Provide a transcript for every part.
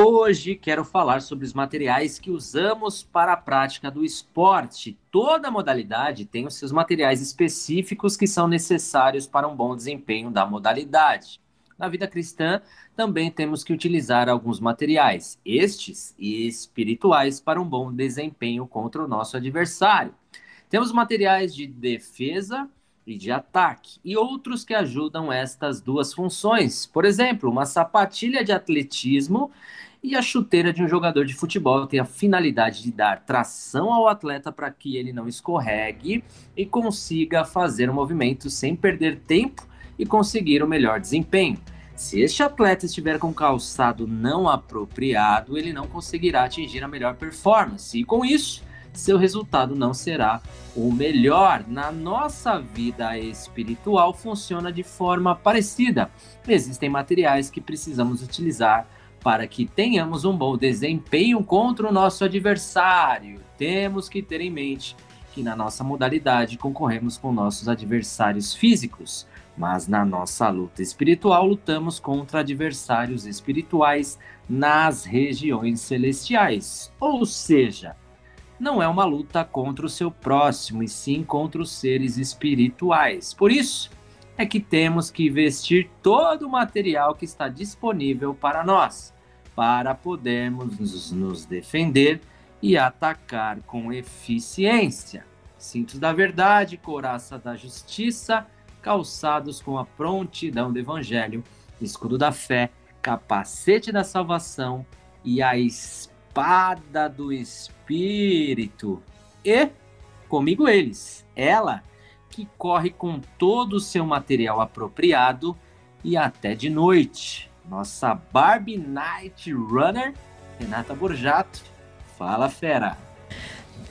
Hoje quero falar sobre os materiais que usamos para a prática do esporte. Toda modalidade tem os seus materiais específicos que são necessários para um bom desempenho da modalidade. Na vida cristã, também temos que utilizar alguns materiais, estes e espirituais, para um bom desempenho contra o nosso adversário. Temos materiais de defesa e de ataque, e outros que ajudam estas duas funções. Por exemplo, uma sapatilha de atletismo e a chuteira de um jogador de futebol tem a finalidade de dar tração ao atleta para que ele não escorregue e consiga fazer o movimento sem perder tempo e conseguir o melhor desempenho. Se este atleta estiver com calçado não apropriado, ele não conseguirá atingir a melhor performance, e com isso, seu resultado não será o melhor. Na nossa vida espiritual, funciona de forma parecida. Existem materiais que precisamos utilizar para que tenhamos um bom desempenho contra o nosso adversário. Temos que ter em mente que na nossa modalidade concorremos com nossos adversários físicos, mas na nossa luta espiritual lutamos contra adversários espirituais nas regiões celestiais. Ou seja, não é uma luta contra o seu próximo, e sim contra os seres espirituais. Por isso, é que temos que vestir todo o material que está disponível para nós, para podermos nos defender e atacar com eficiência. Cintos da verdade, coraça da justiça, calçados com a prontidão do evangelho, escudo da fé, capacete da salvação e a espada do espírito. E comigo eles, ela que corre com todo o seu material apropriado e até de noite. Nossa Barbie Night Runner, Renata Borjato. Fala, fera!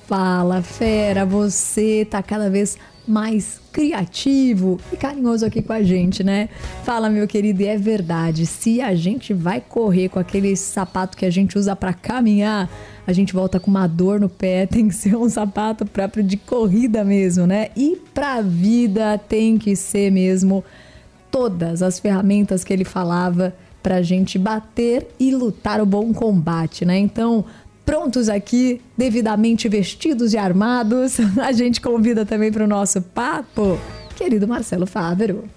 Fala, fera! Você tá cada vez mais criativo e carinhoso aqui com a gente, né? Fala, meu querido, e é verdade. Se a gente vai correr com aquele sapato que a gente usa para caminhar, a gente volta com uma dor no pé, tem que ser um sapato próprio de corrida mesmo, né? E pra vida tem que ser mesmo todas as ferramentas que ele falava pra gente bater e lutar o bom combate, né? Então, prontos aqui, devidamente vestidos e armados, a gente convida também para o nosso papo, querido Marcelo Fávero.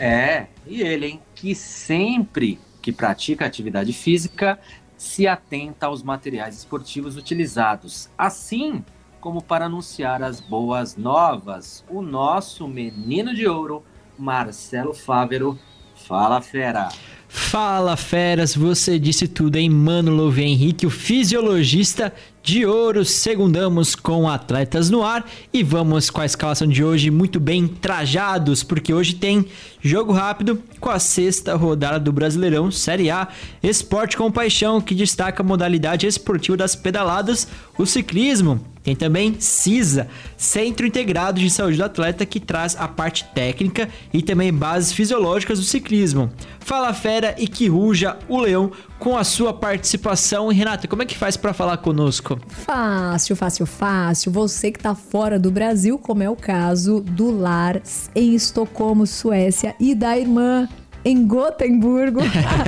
É, e ele, hein, que sempre que pratica atividade física se atenta aos materiais esportivos utilizados, assim como para anunciar as boas novas. O nosso menino de ouro, Marcelo Fávero. Fala, fera! Fala feras, você disse tudo em Mano Louve Henrique, o fisiologista de ouro. Segundamos com atletas no ar e vamos com a escalação de hoje muito bem trajados, porque hoje tem jogo rápido com a sexta rodada do Brasileirão Série A, Esporte com Paixão, que destaca a modalidade esportiva das pedaladas, o ciclismo. Tem também CISA, Centro Integrado de Saúde do Atleta, que traz a parte técnica e também bases fisiológicas do ciclismo. Fala fera e que ruja o leão com a sua participação. Renata, como é que faz para falar conosco? Fácil, fácil, fácil. Você que tá fora do Brasil, como é o caso do Lars em Estocolmo, Suécia, e da irmã em Gotemburgo.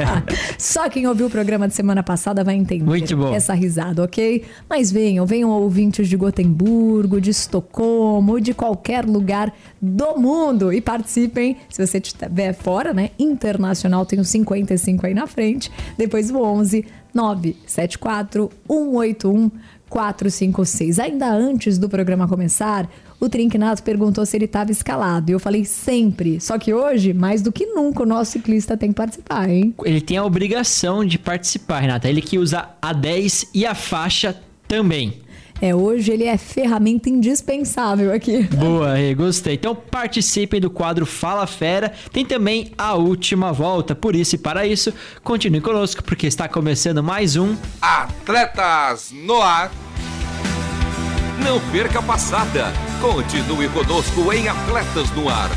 Só quem ouviu o programa de semana passada vai entender Muito bom. essa risada, ok? Mas venham, venham ouvintes de Gotemburgo, de Estocolmo, de qualquer lugar do mundo e participem. Se você estiver fora, né? Internacional tem o 55 aí na frente. Depois o 11 974 181 456. Ainda antes do programa começar, o Trinquinato perguntou se ele estava escalado. E eu falei sempre. Só que hoje, mais do que nunca, o nosso ciclista tem que participar, hein? Ele tem a obrigação de participar, Renata. Ele que usa a 10 e a faixa também. É, hoje ele é ferramenta indispensável aqui. Boa, gostei. Então participem do quadro Fala Fera. Tem também a última volta. Por isso e para isso, continue conosco, porque está começando mais um Atletas no ar. Não perca a passada. Continue conosco em Atletas no ar.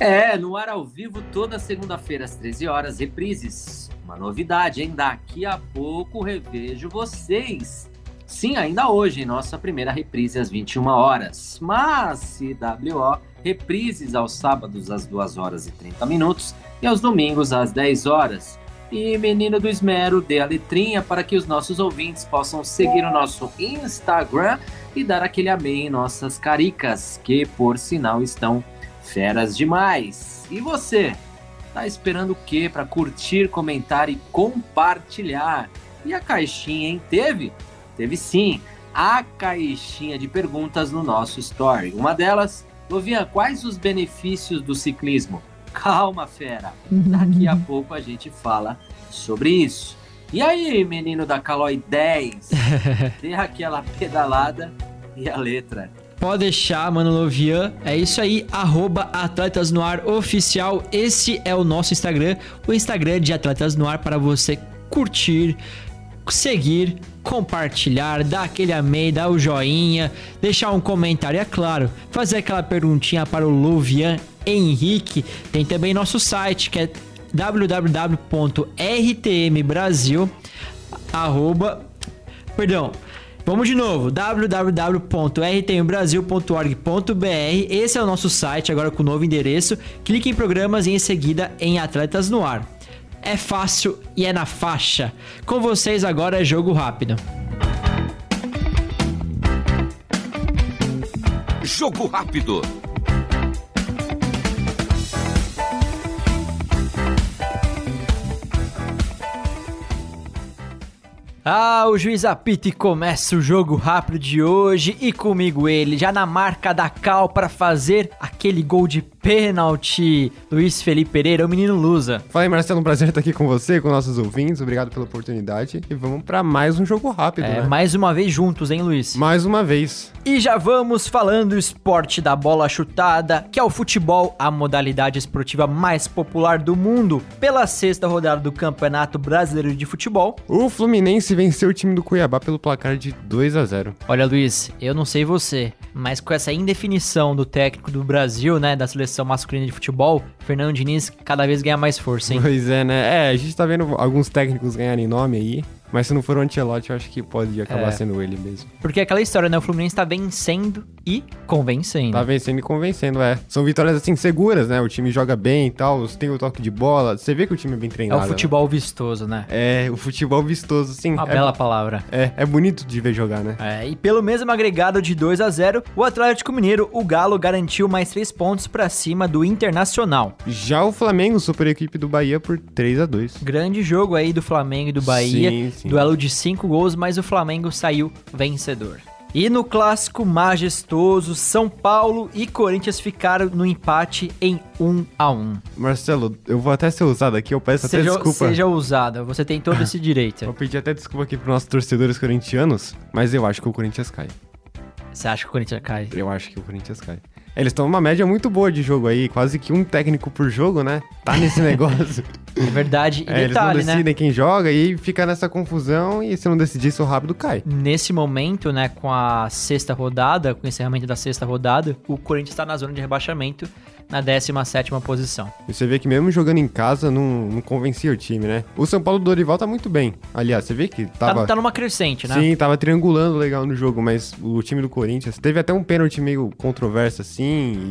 É, no ar ao vivo toda segunda-feira às 13 horas, reprises. Uma novidade, hein? Daqui a pouco revejo vocês. Sim, ainda hoje, nossa primeira reprise às 21 horas. Mas CWO, reprises aos sábados às 2 horas e 30 minutos e aos domingos às 10 horas. E Menino do Esmero, dê a letrinha para que os nossos ouvintes possam seguir o nosso Instagram e dar aquele amém em nossas caricas, que por sinal estão feras demais. E você? Tá esperando o quê para curtir, comentar e compartilhar? E a caixinha, hein? Teve? Teve sim. A caixinha de perguntas no nosso story. Uma delas, Lovian, quais os benefícios do ciclismo? Calma, fera. Daqui a pouco a gente fala sobre isso. E aí, menino da Calói 10? Dê aquela pedalada e a letra. Pode deixar, mano Lovian. É isso aí, arroba Atletas no Ar Oficial. Esse é o nosso Instagram, o Instagram de Atletas no Ar para você curtir, seguir, compartilhar, dar aquele amei, dar o joinha, deixar um comentário, é claro, fazer aquela perguntinha para o Lovian Henrique. Tem também nosso site que é www.rtmbrasil arroba, perdão, Vamos de novo, www.rtmbrasil.org.br. Esse é o nosso site, agora com o novo endereço. Clique em programas e em seguida em Atletas no Ar. É fácil e é na faixa. Com vocês agora é jogo rápido. Jogo rápido. Ah, o juiz apita e começa o jogo rápido de hoje e comigo ele, já na marca da cal para fazer aquele gol de pênalti. Luiz Felipe Pereira, o menino Lusa. Fala aí, Marcelo, um prazer estar aqui com você, com nossos ouvintes. Obrigado pela oportunidade. E vamos para mais um jogo rápido, É, né? mais uma vez juntos, hein, Luiz? Mais uma vez. E já vamos falando do esporte da bola chutada, que é o futebol, a modalidade esportiva mais popular do mundo. Pela sexta rodada do Campeonato Brasileiro de Futebol. O Fluminense venceu o time do Cuiabá pelo placar de 2 a 0 Olha, Luiz, eu não sei você, mas com essa indefinição do técnico do Brasil, né, da seleção masculina de futebol, Fernando Diniz cada vez ganha mais força, hein? Pois é, né? É, a gente tá vendo alguns técnicos ganharem nome aí. Mas se não for o Ancelotti, eu acho que pode acabar É. sendo ele mesmo. Porque é aquela história, né? O Fluminense tá vencendo e convencendo. Tá vencendo e convencendo, é. São vitórias, assim, seguras, né? O time joga bem e tal, tem o toque de bola. Você vê que o time é bem é treinado. o futebol vistoso, né? né? É, o futebol vistoso, sim. Uma é, bela palavra. É, é bonito de ver jogar, né? É, e pelo mesmo agregado de 2 a 0 o Atlético Mineiro, o Galo, garantiu mais 3 pontos pra cima do Internacional. Já o Flamengo superou a equipe do Bahia por 3 a 2 Grande jogo aí do Flamengo e do Bahia. Sim, sim. Duelo de 5 gols, mas o Flamengo saiu vencedor. E no clássico majestoso, São Paulo e Corinthians ficaram no empate em 1 a 1 Marcelo, eu vou até ser usado aqui, eu peço até Seja, desculpa. seja ousada, você tem todo esse direito. Eu pedi até desculpa aqui pros nossos torcedores corintianos, mas eu acho que o Corinthians cai. Você acha que o Corinthians cai? Eu acho que o Corinthians cai. Eles estão numa média muito boa de jogo aí, quase que um técnico por jogo, né? Tá nesse negócio. É verdade. E É, eles não detalhe, né? decidem quem joga e fica nessa confusão e se não decidir isso rápido cai. Nesse momento, né, com a sexta rodada, com o encerramento da sexta rodada, o Corinthians está na zona de rebaixamento, na 17ª posição. E você vê que mesmo jogando em casa não, não convencia o time, né? O São Paulo do Dorival tá muito bem. Aliás, você vê que Tá, tava... tá numa crescente, né? Sim, tava triangulando legal no jogo, mas o time do Corinthians teve até um pênalti meio controverso assim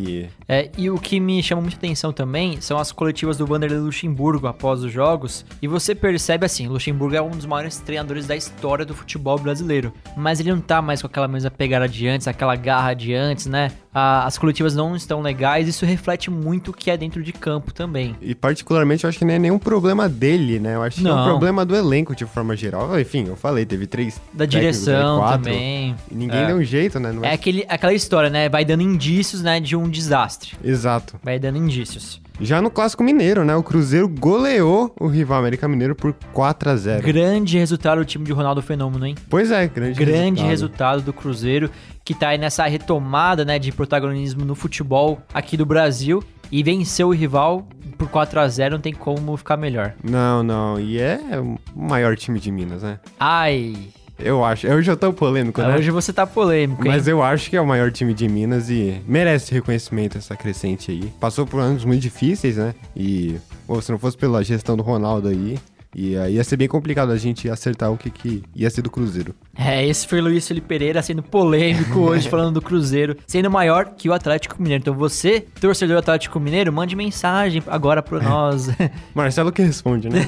e É, e o que me chama muita atenção também são as coletivas do Vanderlei Luxemburgo após os jogos. E você percebe assim, Luxemburgo é um dos maiores treinadores da história do futebol brasileiro. Mas ele não tá mais com aquela mesma pegada de antes, aquela garra de antes, né? A- as coletivas não estão legais, isso reflete muito o que é dentro de campo também. E particularmente eu acho que não é nenhum problema dele, né? Eu acho que é um Não. problema do elenco de forma geral. Enfim, eu falei, teve três. Da direção quatro, também. E ninguém É. deu um jeito, né? Não É aquele, aquela história, né? Vai dando indícios, né, de um desastre. Exato. Vai dando indícios. Já no Clássico Mineiro, né? O Cruzeiro goleou o rival América Mineiro por 4 a 0 Grande resultado do time de Ronaldo Fenômeno, hein? Pois é, grande, Grande resultado. do Cruzeiro, que tá aí nessa retomada, né, de protagonismo no futebol aqui do Brasil. E venceu o rival por 4 a 0 não tem como ficar melhor. Não, não. E é o maior time de Minas, né? Ai, Eu acho. Eu já tô polêmico, né? hoje você tá polêmico, hein? Mas eu acho que é o maior time de Minas e merece reconhecimento essa crescente aí. Passou por anos muito difíceis, né? E pô, se não fosse pela gestão do Ronaldo aí, ia, ia ser bem complicado a gente acertar o que, que ia ser do Cruzeiro. É, esse foi Luiz Felipe Pereira sendo polêmico hoje, falando do Cruzeiro, sendo maior que o Atlético Mineiro. Então você, torcedor do Atlético Mineiro, mande mensagem agora pro nós. Marcelo que responde, né?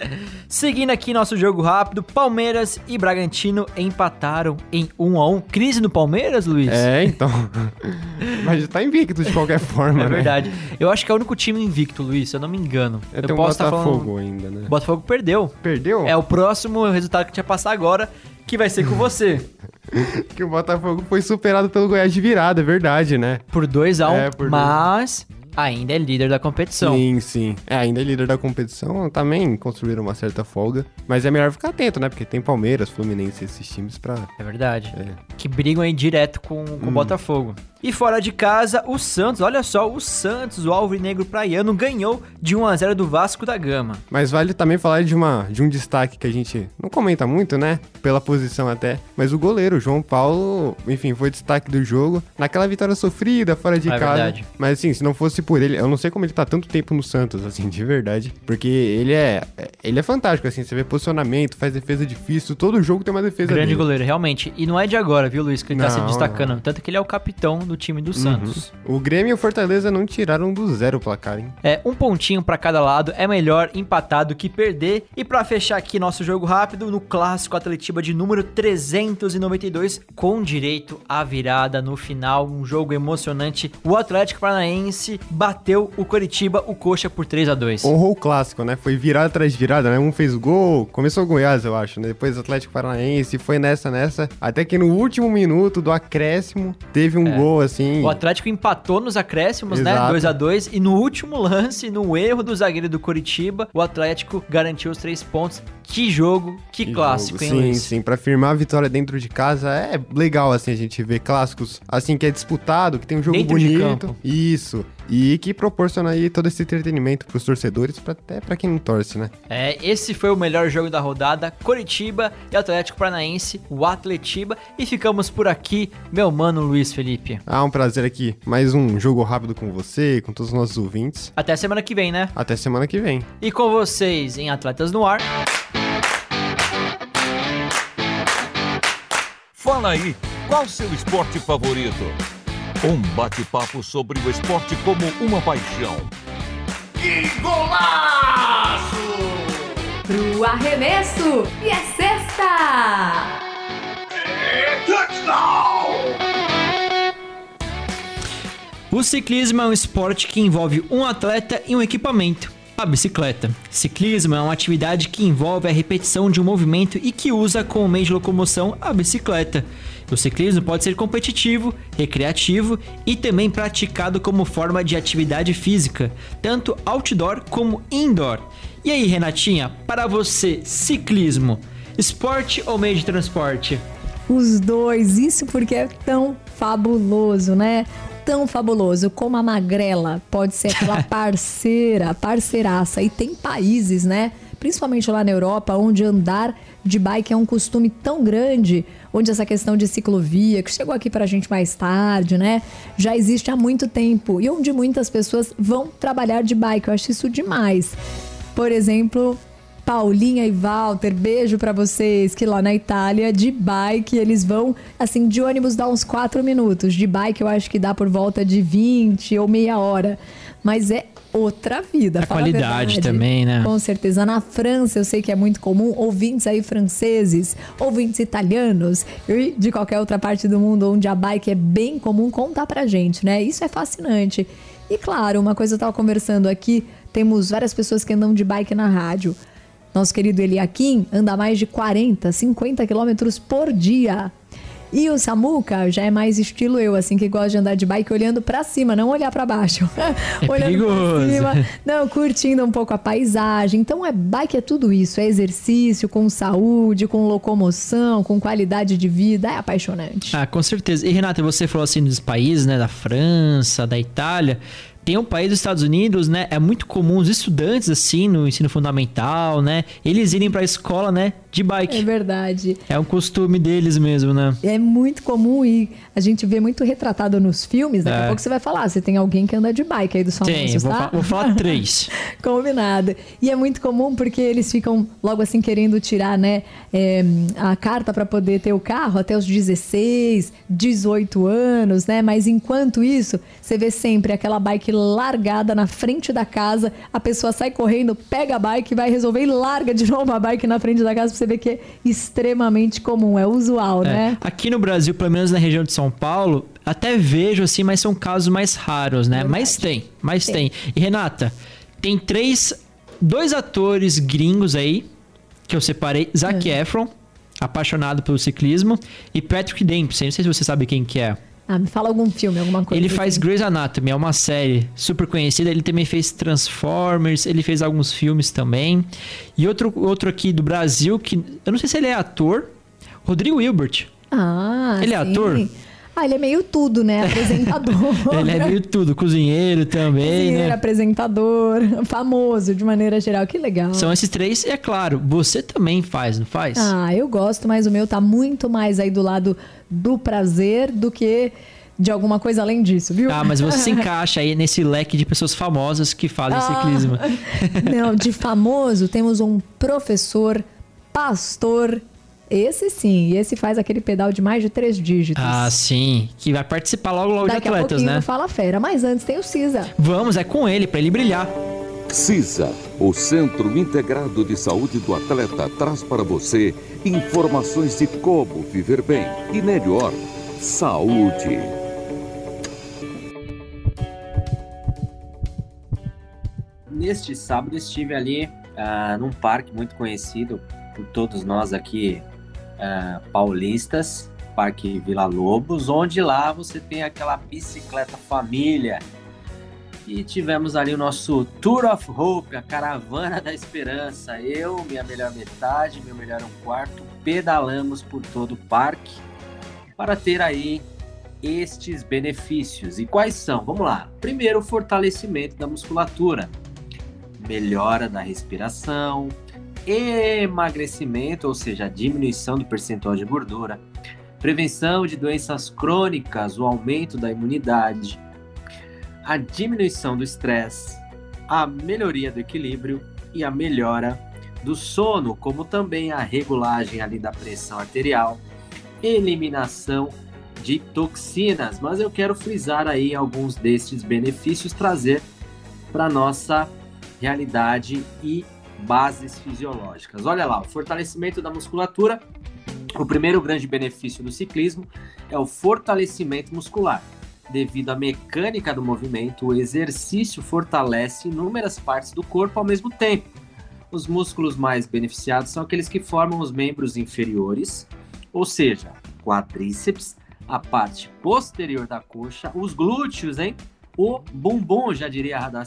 Seguindo aqui nosso jogo rápido, Palmeiras e Bragantino empataram em 1 a 1 Crise no Palmeiras, Luiz? é, então. Mas tá invicto de qualquer forma, É né? verdade. Eu acho que é o único time invicto, Luiz, se eu não me engano. É, eu um posso estar Botafogo falando. ainda, né? Botafogo perdeu. Perdeu? É o próximo resultado que a gente vai passar agora, que vai ser com você. Que o Botafogo foi superado pelo Goiás de virada, é verdade, né? Por 2 a 1 É, por dois. mas ainda é líder da competição. Sim, sim. É, ainda é líder da competição, também construíram uma certa folga. Mas é melhor ficar atento, né? Porque tem Palmeiras, Fluminense, esses times pra. É verdade. É. Que brigam aí direto com, com o Botafogo. E fora de casa, o Santos, olha só, o Santos, o Alvinegro Praiano, ganhou de 1 a 0 do Vasco da Gama. Mas vale também falar de, uma, de um destaque que a gente não comenta muito, né? Pela posição até. Mas o goleiro, João Paulo, enfim, foi destaque do jogo. Naquela vitória sofrida, fora de É casa. verdade. Mas assim, se não fosse por ele, eu não sei como ele tá tanto tempo no Santos, assim, de verdade. Porque ele é. Ele é fantástico, assim. Você vê posicionamento, faz defesa difícil. Todo jogo tem uma defesa Grande dele. goleiro, realmente. E não é de agora, viu, Luiz, que ele tá se Não, destacando. Tanto que ele é o capitão do time do Santos. O Grêmio e o Fortaleza não tiraram do zero o placar, hein? É, um pontinho pra cada lado é melhor empatar do que perder. E pra fechar aqui nosso jogo rápido, no clássico Atletiba de número 392, com direito à virada no final, um jogo emocionante. O Atlético Paranaense bateu o Coritiba, o Coxa por 3 a 2. Honrou o clássico, né? Foi virada atrás de virada, né? Um fez gol, começou o Goiás, eu acho, né? Depois Atlético Paranaense, foi nessa, nessa. Até que no último minuto do acréscimo, teve um gol, assim. O Atlético empatou nos acréscimos, né? Exato. 2 a 2 E no último lance, no erro do zagueiro do Coritiba, o Atlético garantiu os três pontos. Que jogo, que, Que clássico, jogo. hein, Sim, Luiz? sim. Pra firmar a vitória dentro de casa é legal, assim, a gente ver clássicos, assim, que é disputado, que tem um jogo Dentro de bonito. Isso. E que proporciona aí todo esse entretenimento pros torcedores, pra, até pra quem não torce, né? É, esse foi o melhor jogo da rodada, Coritiba e Atlético Paranaense, o Atletiba. E ficamos por aqui, meu mano Luiz Felipe. Ah, um prazer aqui. Mais um jogo rápido com você, com todos os nossos ouvintes. Até semana que vem, né? Até semana que vem. E com vocês em Atletas no Ar. Fala aí, qual seu esporte favorito? Um bate-papo sobre o esporte como uma paixão. Pro arremesso e é sexta! O ciclismo é um esporte que envolve um atleta e um equipamento. A bicicleta. Ciclismo é uma atividade que envolve a repetição de um movimento e que usa como meio de locomoção a bicicleta. O ciclismo pode ser competitivo, recreativo e também praticado como forma de atividade física, tanto outdoor como indoor. E aí, Renatinha, para você, ciclismo, esporte ou meio de transporte? Os dois, isso porque é tão fabuloso, né? Tão fabuloso como a magrela pode ser aquela parceira, parceiraça. E tem países, né? Principalmente lá na Europa, onde andar de bike é um costume tão grande, onde essa questão de ciclovia, que chegou aqui pra gente mais tarde, né? Já existe há muito tempo. E onde muitas pessoas vão trabalhar de bike. Eu acho isso demais. Por exemplo, Paulinha e Walter, beijo pra vocês que lá na Itália de bike eles vão assim de ônibus dá uns 4 minutos, de bike eu acho que dá por volta de 20 ou meia hora. mas é outra vida. A qualidade a também, né? Com certeza. Na França, eu sei que é muito comum ouvintes aí franceses, ouvintes italianos e de qualquer outra parte do mundo onde a bike é bem comum contar pra gente, né? Isso é fascinante. E claro, uma coisa eu tava conversando aqui, temos várias pessoas que andam de bike na rádio. Nosso querido Eliakim anda mais de 40, 50 quilômetros por dia. E o Samuca já é mais estilo eu, assim, que gosta de andar de bike olhando para cima, não olhar para baixo. É olhando perigoso. cima, não, curtindo um pouco a paisagem. Então, é bike é tudo isso, é exercício com saúde, com locomoção, com qualidade de vida, é apaixonante. Ah, com certeza. E Renata, você falou assim dos países, né, da França, da Itália tem um país dos Estados Unidos, né? É muito comum os estudantes, assim, no ensino fundamental, né? Eles irem pra escola, né? De bike. É verdade. É um costume deles mesmo, né? É muito comum e a gente vê muito retratado nos filmes. Daqui é. a pouco você vai falar, você tem alguém que anda de bike aí dos famosos, tem, vou tá? vou falar três. Combinado. E é muito comum porque eles ficam logo assim querendo tirar, né? É, a carta para poder ter o carro até os 16, 18 anos, né? Mas enquanto isso, você vê sempre aquela bike largada na frente da casa, a pessoa sai correndo, pega a bike, vai resolver e larga de novo a bike na frente da casa pra você ver que é extremamente comum, é usual, é. né? Aqui no Brasil, pelo menos na região de São Paulo, até vejo assim, mas são casos mais raros, né? Verdade. Mas tem, mas tem. tem. E Renata, tem três, dois atores gringos aí que eu separei, Zac é. Efron, apaixonado pelo ciclismo, e Patrick Dempsey, não sei se você sabe quem que é. Ah, me fala algum filme, alguma coisa. Ele faz Grey's Anatomy, é uma série super conhecida. Ele também fez Transformers, ele fez alguns filmes também. E outro, outro aqui do Brasil, que eu não sei se ele é ator, Rodrigo Hilbert. Ah, Ele sim. é ator? Ah, ele é meio tudo, né? Apresentador. ele é meio tudo, cozinheiro também, cozinheiro, né? apresentador, famoso de maneira geral. Que legal. São esses três, e é claro, você também faz, não faz? Ah, eu gosto, mas o meu tá muito mais aí do lado do prazer do que de alguma coisa além disso, viu? Ah, mas você se encaixa aí nesse leque de pessoas famosas que fazem ah, ciclismo. Não, de famoso temos um professor, pastor esse sim, e esse faz aquele pedal de mais de três dígitos. Ah, sim. Que vai participar logo logo Daqui de atletas, a né? Fala Fera, mas antes tem o CISA. Vamos, é com ele, para ele brilhar. CISA, o Centro Integrado de Saúde do Atleta, traz para você informações de como viver bem e melhor. Saúde. Neste sábado estive ali uh, num parque muito conhecido por todos nós aqui uh, paulistas, Parque Vila Lobos, onde lá você tem aquela bicicleta família. E tivemos ali o nosso Tour of Hope, a caravana da esperança. Eu, minha melhor metade, meu melhor um quarto, pedalamos por todo o parque para ter aí estes benefícios. E quais são? Vamos lá. Primeiro, fortalecimento da musculatura, melhora da respiração, emagrecimento, ou seja, a diminuição do percentual de gordura, prevenção de doenças crônicas, o aumento da imunidade, a diminuição do estresse, a melhoria do equilíbrio e a melhora do sono, como também a regulagem ali da pressão arterial, eliminação de toxinas. Mas eu quero frisar aí alguns destes benefícios trazer para nossa realidade e bases fisiológicas. Olha lá, o fortalecimento da musculatura. O primeiro grande benefício do ciclismo é o fortalecimento muscular. Devido à mecânica do movimento, o exercício fortalece inúmeras partes do corpo ao mesmo tempo. Os músculos mais beneficiados são aqueles que formam os membros inferiores, ou seja, quadríceps, a parte posterior da coxa, os glúteos, hein? O bumbum, já diria a Radar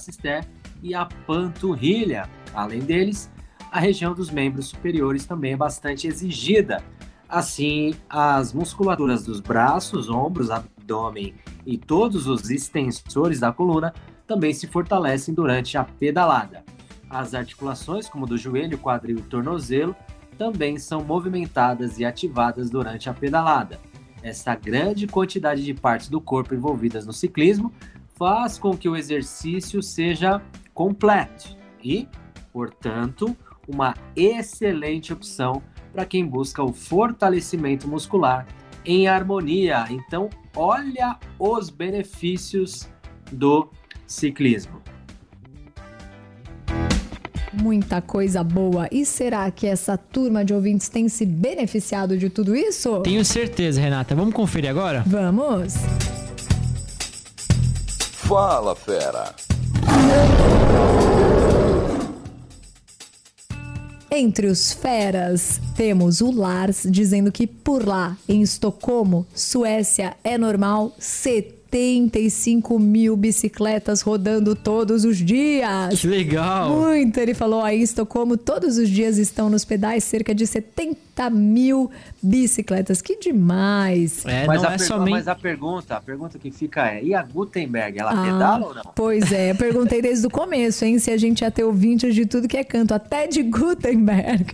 e a panturrilha. Além deles, a região dos membros superiores também é bastante exigida. Assim, as musculaturas dos braços, ombros, abdômen e todos os extensores da coluna também se fortalecem durante a pedalada. As articulações, como do joelho, quadril e tornozelo, também são movimentadas e ativadas durante a pedalada. Essa grande quantidade de partes do corpo envolvidas no ciclismo faz com que o exercício seja completo e portanto, uma excelente opção para quem busca o fortalecimento muscular em harmonia. Então, olha os benefícios do ciclismo. Muita coisa boa. E será que essa turma de ouvintes tem se beneficiado de tudo isso? Tenho certeza, Renata. Vamos conferir agora? Vamos. Fala, fera. Entre os feras, temos o Lars dizendo que por lá, em Estocolmo, Suécia, é normal 75 mil bicicletas rodando todos os dias. Que legal! Muito, ele falou aí, Estocolmo, todos os dias estão nos pedais cerca de 70 mil bicicletas. Que demais! É, mas, não a é somente. mas a pergunta, a pergunta que fica é: e a Gutenberg, ela Ah, pedala ou não? Pois é, eu perguntei desde o começo, hein, se a gente ia ter ouvintes de tudo que é canto, até de Gutenberg.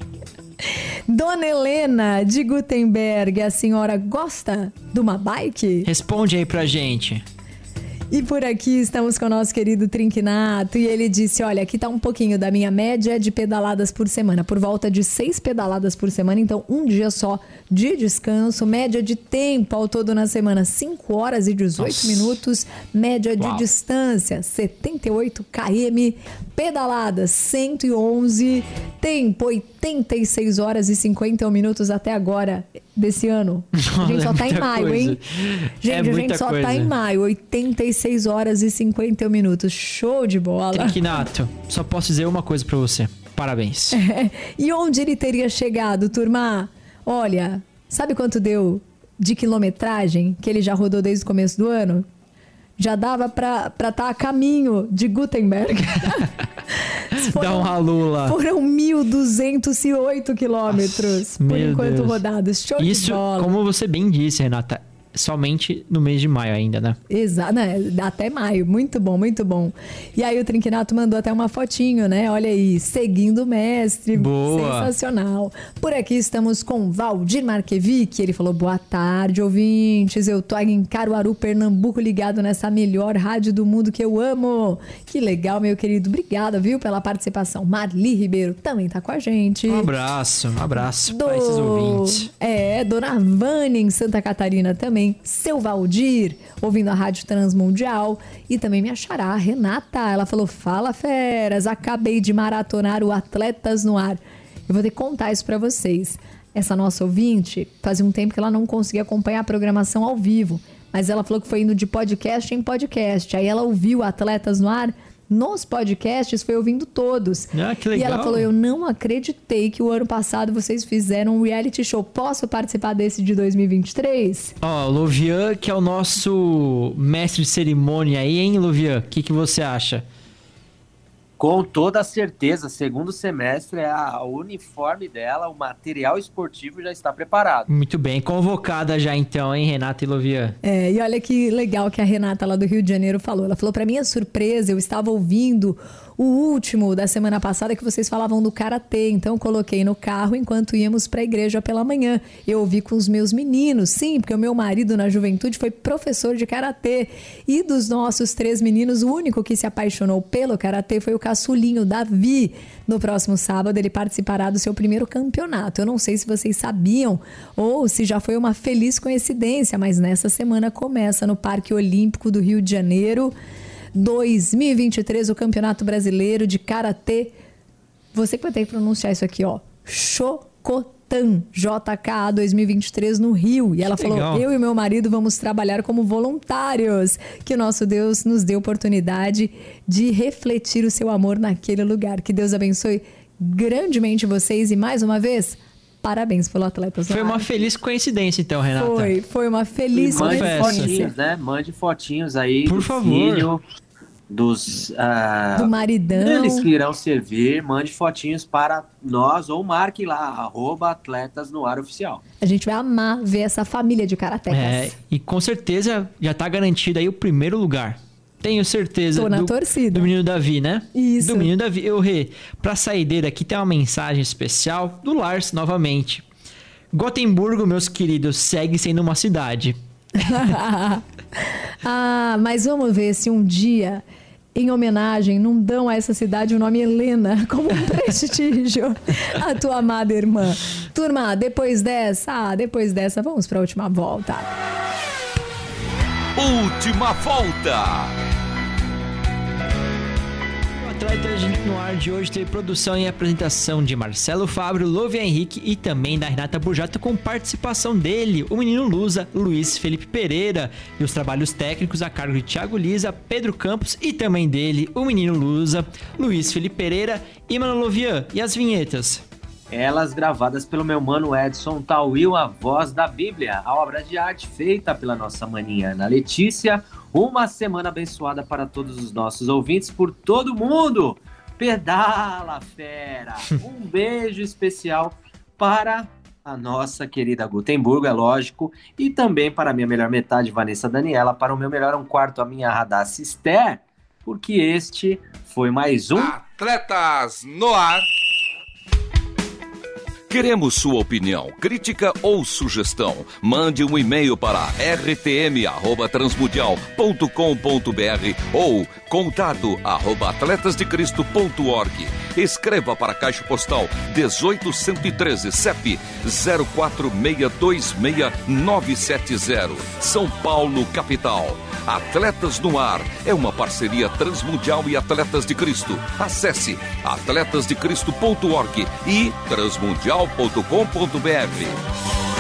Dona Helena de Gutenberg, a senhora gosta de uma bike? Responde aí pra gente. E por aqui estamos com o nosso querido Trinquinato e ele disse: Olha, aqui tá um pouquinho da minha média de pedaladas por semana, por volta de seis pedaladas por semana, então um dia só de descanso, média de tempo ao todo na semana, 5 horas e 18 Nossa. minutos, média de Uau. distância, 78 km, pedaladas 111, tempo 86 horas e 51 minutos até agora desse ano. A gente É só tá em maio, coisa. hein? É Gente, a gente só tá coisa. em maio, 86 horas e 51 minutos. Show de bola. Trinquinato, só posso dizer uma coisa pra você. Parabéns. e onde ele teria chegado, turma? Olha, sabe quanto deu de quilometragem que ele já rodou desde o começo do ano? Já dava pra estar a caminho de Gutenberg. Dá um lá. Foram 1.208 quilômetros por enquanto Deus. rodados. Show Isso, de bola. como você bem disse, Renata, somente no mês de maio ainda, né? Exato, né? Até maio. Muito bom, muito bom. E aí o Trinquinato mandou até uma fotinho, né? Olha aí, seguindo o mestre. Boa. Sensacional. Por aqui estamos com Valdir Marquevic. Ele falou, boa tarde, ouvintes. Eu tô aqui em Caruaru, Pernambuco, ligado nessa melhor rádio do mundo que eu amo. Que legal, meu querido. Obrigada, viu, pela participação. Marli Ribeiro também tá com a gente. Um abraço, um abraço pra esses ouvintes. É, Dona Vânia em Santa Catarina também. Seu Valdir, ouvindo a Rádio Transmundial. E também minha xará, a Renata. Ela falou: Fala, feras, acabei de maratonar o Atletas no Ar. Eu vou ter que contar isso pra vocês. Essa nossa ouvinte, fazia um tempo que ela não conseguia acompanhar a programação ao vivo. Mas ela falou que foi indo de podcast em podcast. Aí ela ouviu Atletas no Ar nos podcasts, foi ouvindo todos. Ah, que E ela legal. falou: Eu não acreditei que o ano passado vocês fizeram um reality show. Posso participar desse de 2023? Ó, Luvian, que é o nosso mestre de cerimônia aí, hein, Luvian? O que, que você acha? Com toda certeza, segundo semestre, é a o uniforme dela, o material esportivo já está preparado. Muito bem, convocada já então, hein, Renata e Luvian? É, e olha que legal que a Renata lá do Rio de Janeiro falou. Ela falou: Pra minha surpresa, eu estava ouvindo o último da semana passada que vocês falavam do karatê. Então coloquei no carro enquanto íamos pra igreja pela manhã. Eu ouvi com os meus meninos, sim, porque o meu marido na juventude foi professor de karatê. E dos nossos três meninos, o único que se apaixonou pelo karatê foi o caçulinho Davi. No próximo sábado, ele participará do seu primeiro campeonato. Eu não sei se vocês sabiam ou se já foi uma feliz coincidência, mas nessa semana começa no Parque Olímpico do Rio de Janeiro. 2023, o Campeonato Brasileiro de Karatê. Você que vai ter que pronunciar isso aqui, ó. Chocotan, JKA 2023 no Rio. E ela Que falou: legal. Eu e meu marido vamos trabalhar como voluntários. Que o nosso Deus nos dê oportunidade de refletir o seu amor naquele lugar. Que Deus abençoe grandemente vocês e mais uma vez, parabéns pelo Atletas. Foi uma feliz coincidência então, Renata. Foi, foi uma E feliz mande coincidência. fotinhos, né? Mande fotinhos aí Por do favor. filho, dos ah, Do maridão. eles que irão servir. Mande fotinhos para nós ou marque lá, arroba atletas no ar oficial. A gente vai amar ver essa família de karatecas. É, e com certeza já tá garantido aí o primeiro lugar. Tenho certeza. Tô na do, torcida. Do menino Davi, né? Isso. Do menino Davi. Eu, Rê, pra saideira aqui tem uma mensagem especial do Lars novamente. Gotemburgo, meus queridos, segue sendo uma cidade. ah, mas vamos ver se um dia, em homenagem, não dão a essa cidade o nome Helena como um prestígio à tua amada irmã. Turma, depois dessa, ah, depois dessa, vamos para a última volta. Última volta. Atletas no Ar de hoje teve produção e apresentação de Marcelo Fábio, Louve Henrique e também da Renata Bujato com participação dele, o menino Lusa, Luiz Felipe Pereira, e os trabalhos técnicos a cargo de Thiago Lisa, Pedro Campos e também dele, o menino Lusa, Luiz Felipe Pereira e Mano Lovian. E as vinhetas? Elas gravadas pelo meu mano Edson Tawil, a voz da Bíblia, a obra de arte feita pela nossa maninha Ana Letícia. Uma semana abençoada para todos os nossos ouvintes por todo mundo. Pedala, fera! Um beijo especial para a nossa querida Gutenberg, é lógico, e também para a minha melhor metade, Vanessa Daniela, para o meu melhor um quarto, a minha Radassa Esther, porque este foi mais um Atletas no Ar. Queremos sua opinião, crítica ou sugestão. Mande um e-mail para rtm@transmundial.com.br ou contato arroba atletasdecristo.org. Escreva para a Caixa Postal 18113 CEP 04626970, São Paulo, capital. Atletas no Ar é uma parceria transmundial e Atletas de Cristo. Acesse atletasdecristo.org e transmundial.com.br.